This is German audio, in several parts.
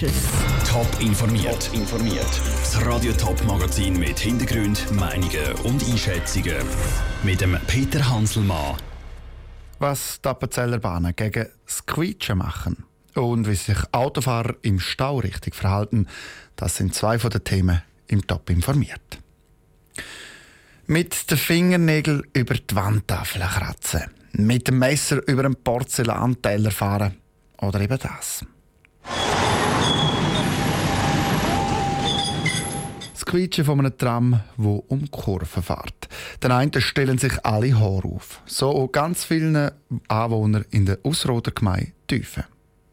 Top informiert. informiert. Das Radio Top Magazin mit Hintergrund, Meinungen und Einschätzungen mit dem Peter Hanselmann. Was die Appenzeller Bahnen gegen das Quietschen machen und wie sich Autofahrer im Stau richtig verhalten, das sind zwei von den Themen im Top informiert. Mit den Fingernägeln über die Wandtafel kratzen, mit dem Messer über einen Porzellanteller fahren oder eben das. Quietschen von einem Tram, wo um Kurven fährt. Den einen stellen sich alle Haare auf. So auch ganz vielen Anwohner in der Ausroder Gemeinde Tüfen.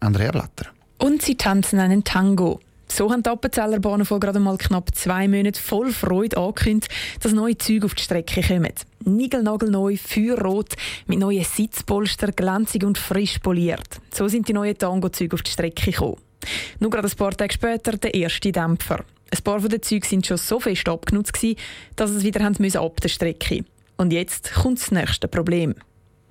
Andrea Blatter. Und sie tanzen einen Tango. So haben die Appenzeller vor gerade mal knapp zwei Monaten voll Freude angekündigt, dass neue Züge auf die Strecke kommen. Nigelnagelneu, feuerrot, mit neuen Sitzpolster, glänzig und frisch poliert. So sind die neuen Tango-Züge auf die Strecke gekommen. Nur gerade ein paar Tage später der erste Dämpfer. Ein paar von den Zügen sind schon so fest abgenutzt, dass es wieder ab der Strecke Und jetzt kommt das nächste Problem.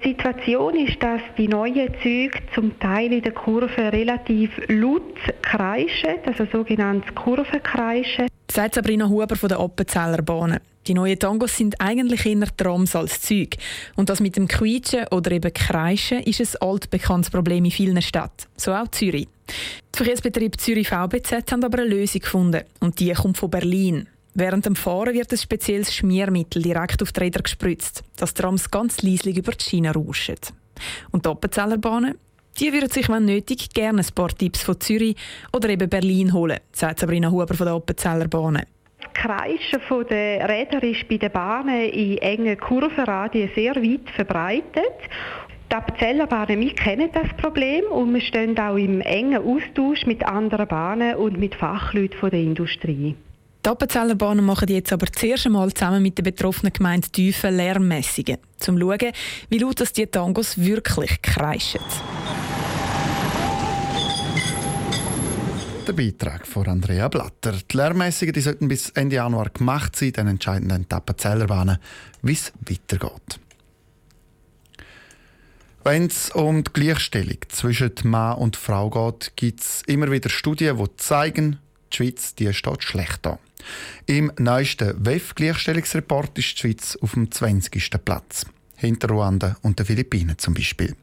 Die Situation ist, dass die neuen Züge zum Teil in der Kurve relativ laut kreischen, also sogenanntes Kurvenkreischen. Sagt Sabrina Huber von der Appenzeller Bahnen. Die neuen Tangos sind eigentlich eher Trams als Züge. Und das mit dem Quietschen oder eben Kreischen ist ein altbekanntes Problem in vielen Städten, so auch Zürich. Die Verkehrsbetrieb Zürich VBZ haben aber eine Lösung gefunden und die kommt von Berlin. Während dem Fahren wird ein spezielles Schmiermittel direkt auf die Räder gespritzt, dass die Trams ganz leislich über die Schiene rauschen. Und die Appenzellerbahnen? Die würden sich, wenn nötig, gerne ein paar Tipps von Zürich oder eben Berlin holen, sagt Sabrina Huber von der Appenzellerbahnen. Kreischen der Räder ist bei den Bahnen in engen Kurvenradien sehr weit verbreitet. Die Appenzellerbahnen, wir kennen das Problem und wir stehen auch im engen Austausch mit anderen Bahnen und mit Fachleuten der Industrie. Die Appenzeller Bahnen machen jetzt aber zuerst einmal zusammen mit der betroffenen Gemeinde tiefe Lärmmessungen, um zu schauen, wie laut das die Tangos wirklich kreischen. Der Beitrag von Andrea Blatter. Die Lärmmessungen die sollten bis Ende Januar gemacht sein, dann entscheiden dann die Appenzeller Bahnen, wie es weitergeht. Wenn es um die Gleichstellung zwischen Mann und Frau geht, gibt es immer wieder Studien, die zeigen, die Schweiz die steht schlecht an. Im neuesten WEF-Gleichstellungsreport ist die Schweiz auf dem 20. Platz. Hinter Ruanda und den Philippinen zum Beispiel.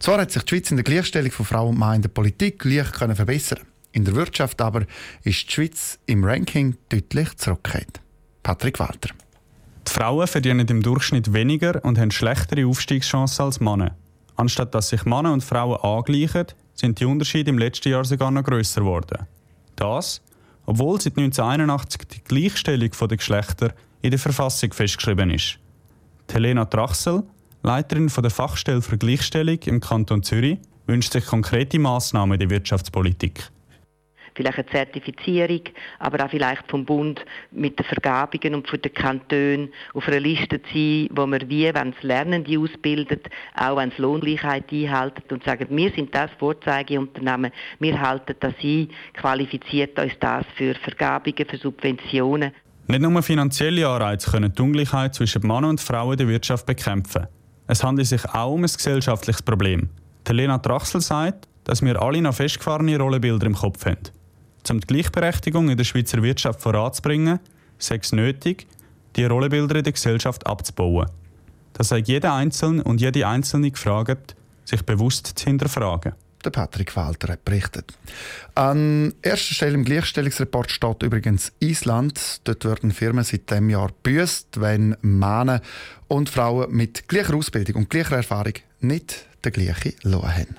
Zwar hat sich die Schweiz in der Gleichstellung von Frau und Mann in der Politik leicht können verbessern In der Wirtschaft aber ist die Schweiz im Ranking deutlich zurückgekehrt. Patrick Walter. Die Frauen verdienen im Durchschnitt weniger und haben schlechtere Aufstiegschancen als Männer. Anstatt dass sich Männer und Frauen angleichen, sind die Unterschiede im letzten Jahr sogar noch grösser geworden. Das, obwohl seit 1981 die Gleichstellung der Geschlechter in der Verfassung festgeschrieben ist. Helena Trachsel, Leiterin der Fachstelle für Gleichstellung im Kanton Zürich, wünscht sich konkrete Massnahmen in der Wirtschaftspolitik vielleicht eine Zertifizierung, aber auch vielleicht vom Bund mit den Vergabungen und von den Kantonen auf einer Liste zu sein, wo wir wie, wenn es Lernende ausbildet, auch wenn es Lohngleichheit einhalten und sagen, wir sind das Vorzeigeunternehmen, wir halten das ein, qualifiziert uns das für Vergabungen, für Subventionen. Nicht nur finanzielle Anreize können die Ungleichheit zwischen Männern und Frauen in der Wirtschaft bekämpfen. Es handelt sich auch um ein gesellschaftliches Problem. Die Lena Trachsel sagt, dass wir alle noch festgefahrene Rollenbilder im Kopf haben. Um die Gleichberechtigung in der Schweizer Wirtschaft voranzubringen, sei es nötig, die Rollenbilder in der Gesellschaft abzubauen. Das sei jeder Einzelne und jede Einzelne gefragt, sich bewusst zu hinterfragen. Der Patrick Walter hat berichtet. An erster Stelle im Gleichstellungsreport steht übrigens Island. Dort werden Firmen seit diesem Jahr büßt, wenn Männer und Frauen mit gleicher Ausbildung und gleicher Erfahrung nicht den gleichen Lohn haben.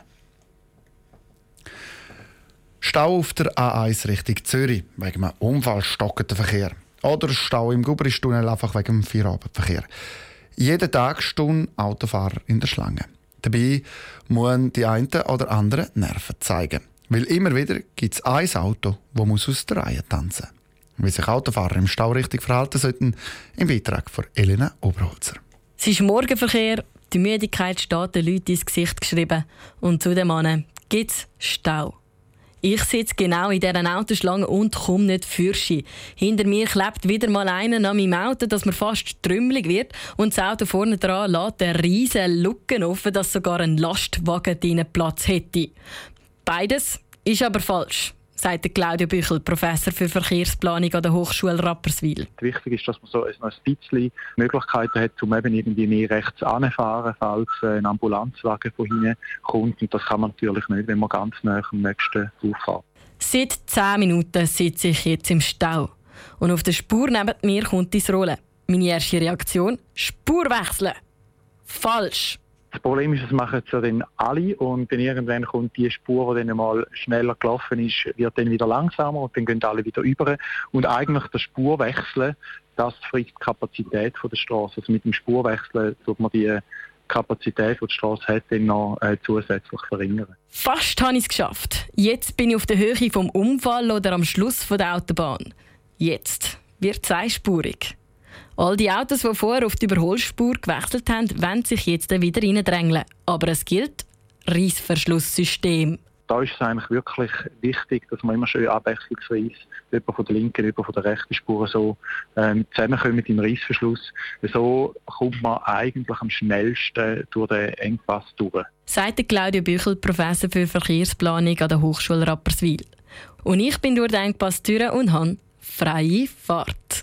Stau auf der A1 Richtung Zürich wegen einem Unfall stockenden Verkehr. Oder Stau im Gubristunnel einfach wegen dem Feierabendverkehr. Jeden Tag stehen Autofahrer in der Schlange. Dabei müssen die einen oder anderen Nerven zeigen. Weil immer wieder gibt es ein Auto, das muss aus der Reihe tanzen Wie sich Autofahrer im Stau richtig verhalten sollten, im Beitrag von Elena Oberholzer. Es ist Morgenverkehr, die Müdigkeit steht den Leuten ins Gesicht geschrieben. Und zu dem Mann gibt es Stau. Ich sitze genau in dieser Autoschlange und komme nicht fürschen. Hinter mir klebt wieder mal einer an meinem Auto, dass mir fast trümmelig wird. Und das Auto vorne dran lässt einen riesen Lücken offen, dass sogar ein Lastwagen drinnen Platz hätte. Beides ist aber falsch. Sagt Claudio Büchel, Professor für Verkehrsplanung an der Hochschule Rapperswil. Wichtig ist, dass man so ein bisschen Möglichkeiten hat, um eben irgendwie mehr rechts anzufahren, falls ein Ambulanzwagen von hinten kommt. Und das kann man natürlich nicht, wenn man ganz nah am nächsten auffährt. Seit 10 Minuten sitze ich jetzt im Stau. Und auf der Spur neben mir kommt ins Rollen. Meine erste Reaktion? Spur wechseln. Falsch. Das Problem ist, das machen es dann alle und dann irgendwann kommt die Spur, die dann mal schneller gelaufen ist, wird dann wieder langsamer und dann gehen alle wieder über. Und eigentlich das Spurwechseln, das frisst die Kapazität der Straße. Also mit dem Spurwechseln tut man die Kapazität, die die Straße hat, dann noch äh, zusätzlich verringern. Fast habe ich es geschafft. Jetzt bin ich auf der Höhe vom Unfall oder am Schluss von der Autobahn. Jetzt wird es einspurig. All die Autos, die vorher auf die Überholspur gewechselt haben, wollen sich jetzt wieder reindrängeln. Aber es gilt Reissverschlusssystem. Da ist es eigentlich wirklich wichtig, dass man immer schön abwechslungsweise jemand von der linken, jemand von der rechten Spur so ähm, zusammenkommen im Reissverschluss. So kommt man eigentlich am schnellsten durch den Engpass durch. Sagt Claudio Büchel, Professor für Verkehrsplanung an der Hochschule Rapperswil. Und ich bin durch den Engpass durch und habe freie Fahrt.